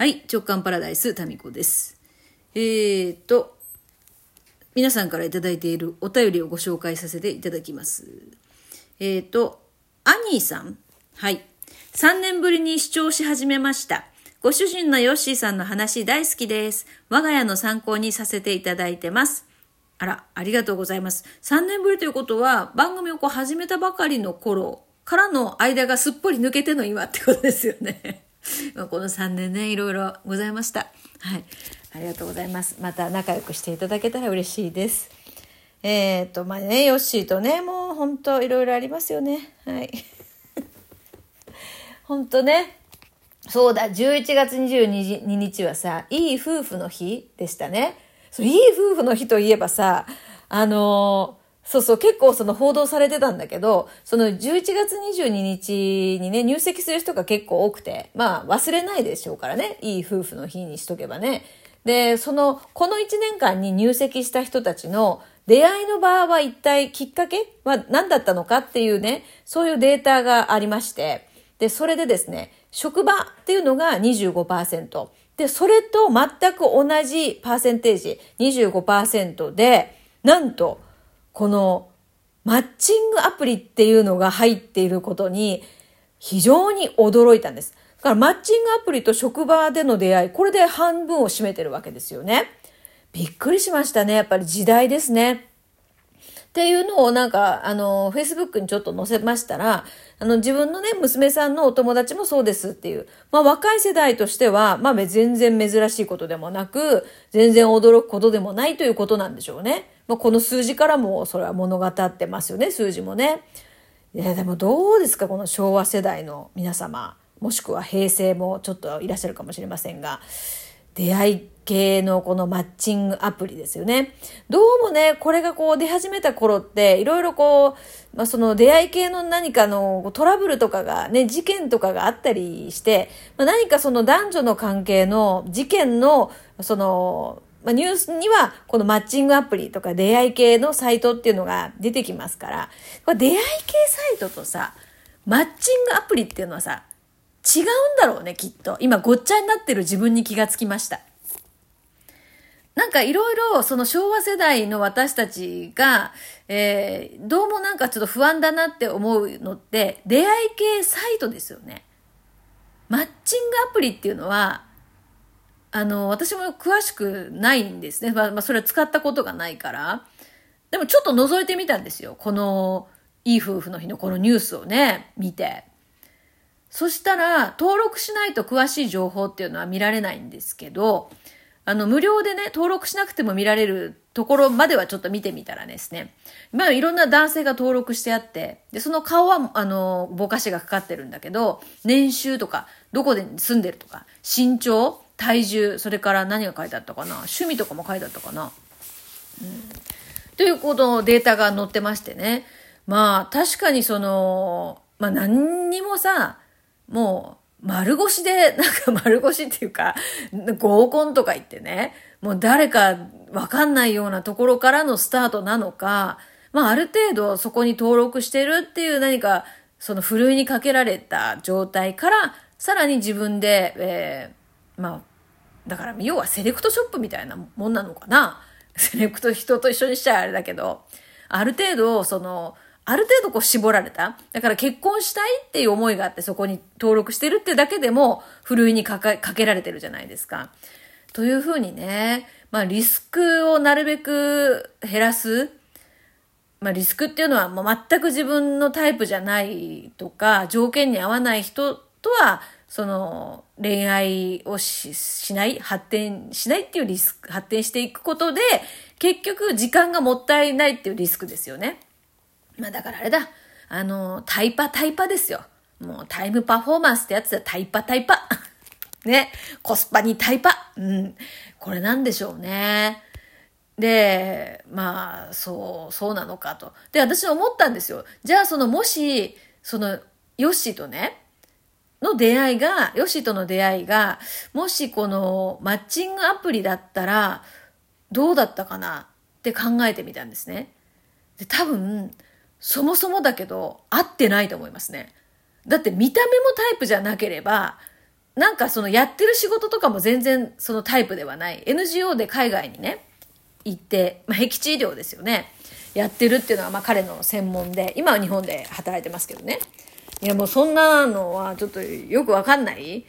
はい、直感パラダイス、タミコです。えーと、皆さんからいただいているお便りをご紹介させていただきます。えーと、アニーさん。はい。3年ぶりに視聴し始めました。ご主人のヨッシーさんの話大好きです。我が家の参考にさせていただいてます。あら、ありがとうございます。3年ぶりということは、番組をこう始めたばかりの頃からの間がすっぽり抜けての今ってことですよね。まあこの3年ね、いろいろございました。はい。ありがとうございます。また仲良くしていただけたら嬉しいです。えっ、と、まあね、ヨッシーとね、もう本当いろいろありますよね。はい。本当ね。そうだ、11月22日はさ、いい夫婦の日でしたね。そう、いい夫婦の日といえばさ、あのーそうそう、結構その報道されてたんだけど、その11月22日にね、入籍する人が結構多くて、まあ忘れないでしょうからね、いい夫婦の日にしとけばね。で、その、この1年間に入籍した人たちの出会いの場は一体きっかけは何だったのかっていうね、そういうデータがありまして、で、それでですね、職場っていうのが25%。で、それと全く同じパーセンテージ、25%で、なんと、このマッチングアプリっていうのが入っていることに非常に驚いたんです。だからマッチングアプリと職場での出会い、これで半分を占めてるわけですよね。びっくりしましたね。やっぱり時代ですね。っていうのをなんか、あの、Facebook にちょっと載せましたら、あの、自分のね、娘さんのお友達もそうですっていう、まあ若い世代としては、まあ全然珍しいことでもなく、全然驚くことでもないということなんでしょうね。まあこの数字からもそれは物語ってますよね、数字もね。いや、でもどうですか、この昭和世代の皆様、もしくは平成もちょっといらっしゃるかもしれませんが、出会い系のこのマッチングアプリですよね。どうもね、これがこう出始めた頃って、いろいろこう、まあ、その出会い系の何かのトラブルとかがね、事件とかがあったりして、まあ、何かその男女の関係の事件の、その、まあ、ニュースにはこのマッチングアプリとか出会い系のサイトっていうのが出てきますから、これ出会い系サイトとさ、マッチングアプリっていうのはさ、違うんだろうね、きっと。今、ごっちゃになってる自分に気がつきました。なんかいろいろその昭和世代の私たちが、えー、どうもなんかちょっと不安だなって思うのって、出会い系サイトですよね。マッチングアプリっていうのは、あの、私も詳しくないんですね。まあ、まあ、それは使ったことがないから。でもちょっと覗いてみたんですよ。この、いい夫婦の日のこのニュースをね、見て。そしたら、登録しないと詳しい情報っていうのは見られないんですけど、あの、無料でね、登録しなくても見られるところまではちょっと見てみたらですね、まあいろんな男性が登録してあって、で、その顔は、あの、ぼかしがかかってるんだけど、年収とか、どこで住んでるとか、身長、体重、それから何が書いてあったかな、趣味とかも書いてあったかな。うん。というこのデータが載ってましてね。まあ、確かにその、まあ何にもさ、もう、丸腰で、なんか丸腰っていうか、合コンとか言ってね、もう誰かわかんないようなところからのスタートなのか、まあある程度そこに登録してるっていう何か、そのふるいにかけられた状態から、さらに自分で、えー、まあ、だから要はセレクトショップみたいなもんなのかな。セレクト人と一緒にしちゃあれだけど、ある程度、その、ある程度こう絞られた。だから結婚したいっていう思いがあってそこに登録してるってだけでも、ふるいにかけられてるじゃないですか。というふうにね、まあリスクをなるべく減らす。まあリスクっていうのはもう全く自分のタイプじゃないとか、条件に合わない人とは、その恋愛をしない、発展しないっていうリスク、発展していくことで、結局時間がもったいないっていうリスクですよね。まあだからあれだ。あの、タイパタイパですよ。もうタイムパフォーマンスってやつだ。タイパタイパ。ね。コスパにタイパ。うん。これなんでしょうね。で、まあ、そう、そうなのかと。で、私思ったんですよ。じゃあそのもし、その、ヨッシーとね、の出会いが、ヨッシーとの出会いが、もしこのマッチングアプリだったら、どうだったかなって考えてみたんですね。で、多分、そもそもだけど、合ってないと思いますね。だって見た目もタイプじゃなければ、なんかそのやってる仕事とかも全然そのタイプではない。NGO で海外にね、行って、まあ、僻地医療ですよね。やってるっていうのはまあ彼の専門で、今は日本で働いてますけどね。いやもうそんなのはちょっとよくわかんない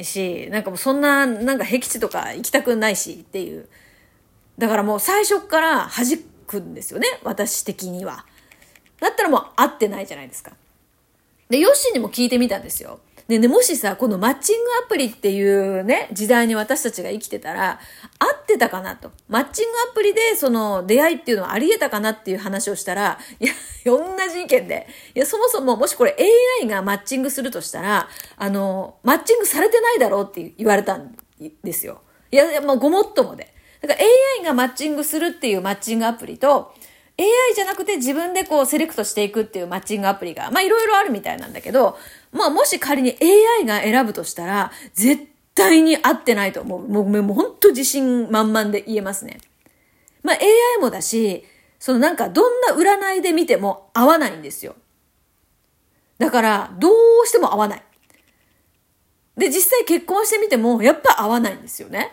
し、なんかもうそんな、なんか僻地とか行きたくないしっていう。だからもう最初から弾くんですよね、私的には。だったらもう合ってないじゃないですか。で、ヨッシーにも聞いてみたんですよ。でね、もしさ、このマッチングアプリっていうね、時代に私たちが生きてたら、合ってたかなと。マッチングアプリでその出会いっていうのはあり得たかなっていう話をしたら、いや、同じ意見で。いや、そもそももしこれ AI がマッチングするとしたら、あの、マッチングされてないだろうって言われたんですよ。いや、もうごもっともで。だから AI がマッチングするっていうマッチングアプリと、AI じゃなくて自分でこうセレクトしていくっていうマッチングアプリが、まあいろいろあるみたいなんだけど、まあもし仮に AI が選ぶとしたら、絶対に合ってないと思う。もう、もう本当自信満々で言えますね。まあ AI もだし、そのなんかどんな占いで見ても合わないんですよ。だから、どうしても合わない。で、実際結婚してみても、やっぱ合わないんですよね。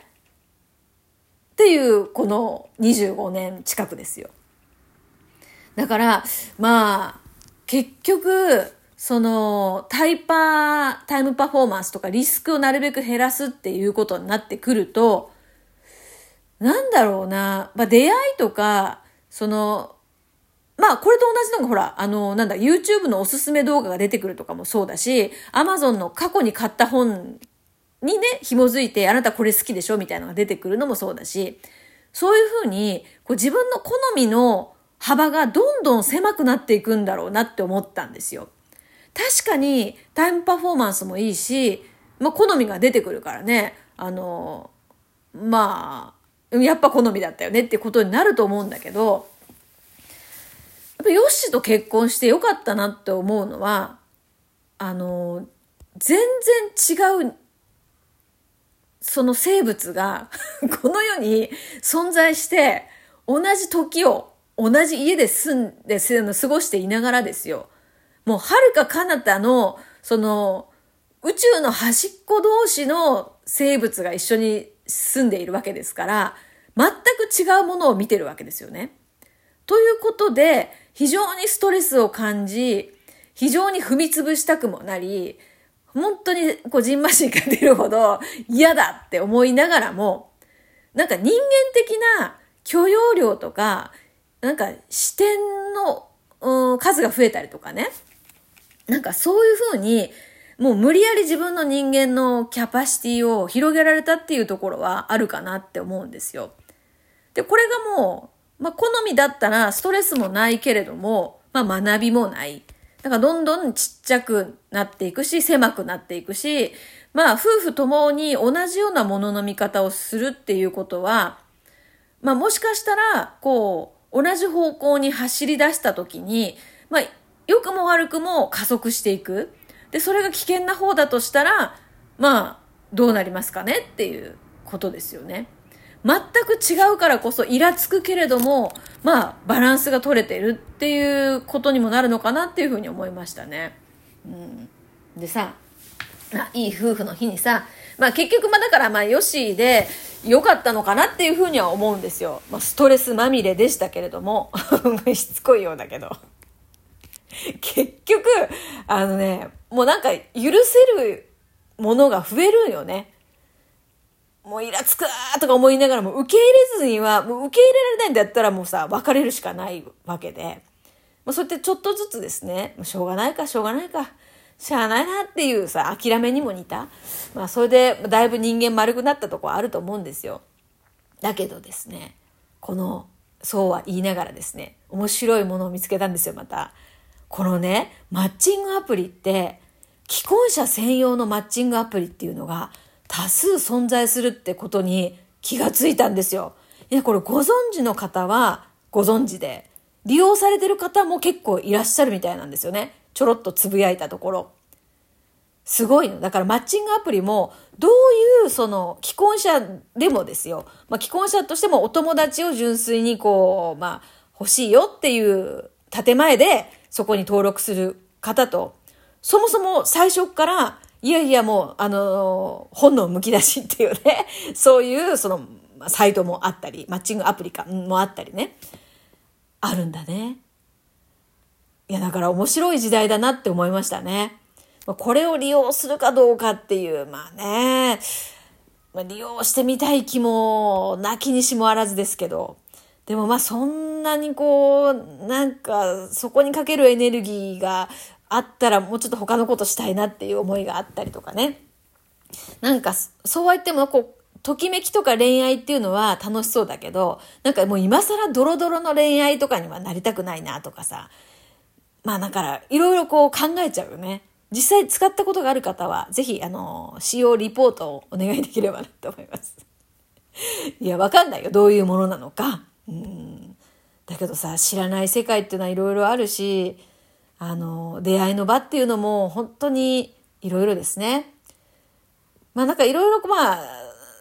っていう、この25年近くですよ。だから、まあ、結局、その、タイパー、タイムパフォーマンスとかリスクをなるべく減らすっていうことになってくると、なんだろうな、まあ出会いとか、その、まあ、これと同じのがほら、あの、なんだ、YouTube のおすすめ動画が出てくるとかもそうだし、Amazon の過去に買った本にね、紐づいて、あなたこれ好きでしょみたいなのが出てくるのもそうだし、そういうふうに、こう自分の好みの幅がどんどん狭くなっていくんだろうなって思ったんですよ。確かにタイムパフォーマンスもいいし、まあ、好みが出てくるからね、あの、まあ、やっぱ好みだったよねってことになると思うんだけど、やっぱヨッシーと結婚してよかったなって思うのは、あの、全然違う、その生物が この世に存在して、同じ時を同じ家で住んで過ごしていながらですよ。もう遥か彼方の、その、宇宙の端っこ同士の生物が一緒に住んでいるわけですから、全く違うものを見てるわけですよね。ということで、非常にストレスを感じ、非常に踏み潰したくもなり、本当にこう、じんまが出るほど嫌だって思いながらも、なんか人間的な許容量とか、なんか視点の、数が増えたりとかね。なんかそういうふうに、もう無理やり自分の人間のキャパシティを広げられたっていうところはあるかなって思うんですよ。で、これがもう、まあ好みだったらストレスもないけれども、まあ学びもない。だからどんどんちっちゃくなっていくし、狭くなっていくし、まあ夫婦ともに同じようなものの見方をするっていうことは、まあもしかしたら、こう、同じ方向に走り出した時に、まあ、良くも悪くも加速していく。で、それが危険な方だとしたら、まあ、どうなりますかね？っていうことですよね。全く違うからこそイラつくけれども、まあ、バランスが取れてるっていうことにもなるのかなっていうふうに思いましたね。うん。でさ、いい夫婦の日にさ、まあ結局まあだからまあよしで良かったのかなっていうふうには思うんですよ。まあストレスまみれでしたけれども、しつこいようだけど。結局、あのね、もうなんか許せるものが増えるんよね。もうイラつくーとか思いながらも受け入れずには、もう受け入れられないんだったらもうさ、別れるしかないわけで。まあ、そうやってちょっとずつですね、しょうがないかしょうがないか。しゃあないなっていうさ、諦めにも似た。まあ、それで、だいぶ人間丸くなったとこあると思うんですよ。だけどですね、この、そうは言いながらですね、面白いものを見つけたんですよ、また。このね、マッチングアプリって、既婚者専用のマッチングアプリっていうのが多数存在するってことに気がついたんですよ。いや、これご存知の方はご存知で、利用されてる方も結構いらっしゃるみたいなんですよね。ちょろっとつぶやいたところ。すごいの。だからマッチングアプリも、どういうその既婚者でもですよ。まあ既婚者としてもお友達を純粋にこう、まあ欲しいよっていう建前でそこに登録する方と、そもそも最初からいやいやもう、あの、本能むき出しっていうね、そういうそのサイトもあったり、マッチングアプリかもあったりね、あるんだね。いや、だから面白い時代だなって思いましたね。これを利用するかどうかっていう、まあね、まあ、利用してみたい気もなきにしもあらずですけど、でもまあそんなにこう、なんかそこにかけるエネルギーがあったらもうちょっと他のことしたいなっていう思いがあったりとかね。なんかそうは言ってもこう、ときめきとか恋愛っていうのは楽しそうだけど、なんかもう今更ドロドロの恋愛とかにはなりたくないなとかさ。まあだからいろいろこう考えちゃうよね。実際使ったことがある方は、ぜひ、あの、使用リポートをお願いできればなと思います。いや、わかんないよ。どういうものなのか。うん。だけどさ、知らない世界っていうのはいろいろあるし、あの、出会いの場っていうのも本当にいろいろですね。まあなんかいろいろ、まあ、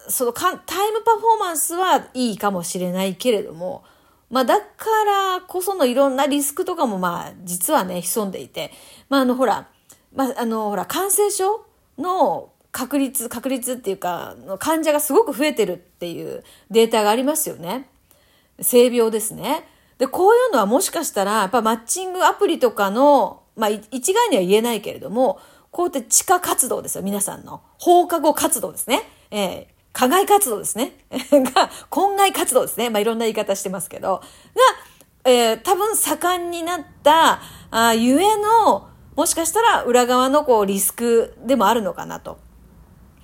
そのかタイムパフォーマンスはいいかもしれないけれども、まあだからこそのいろんなリスクとかもまあ実はね潜んでいて、まああのほら、まあ、あの、ほら、感染症の確率、確率っていうか、患者がすごく増えてるっていうデータがありますよね。性病ですね。で、こういうのはもしかしたら、やっぱマッチングアプリとかの、まあ、一概には言えないけれども、こうやって地下活動ですよ、皆さんの。放課後活動ですね。えー、課外活動ですね。が、婚外活動ですね。まあ、いろんな言い方してますけど。が、えー、多分盛んになった、あゆえの、もしかしたら裏側のこうリスクでもあるのかなと。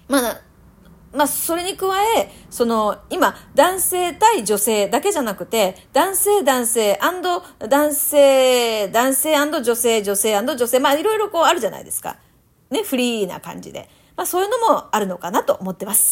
まあ、まあ、それに加え、その、今、男性対女性だけじゃなくて、男性、男性、男性、男性女性、女性女性、まあ、いろいろこうあるじゃないですか。ね、フリーな感じで。まあ、そういうのもあるのかなと思ってます。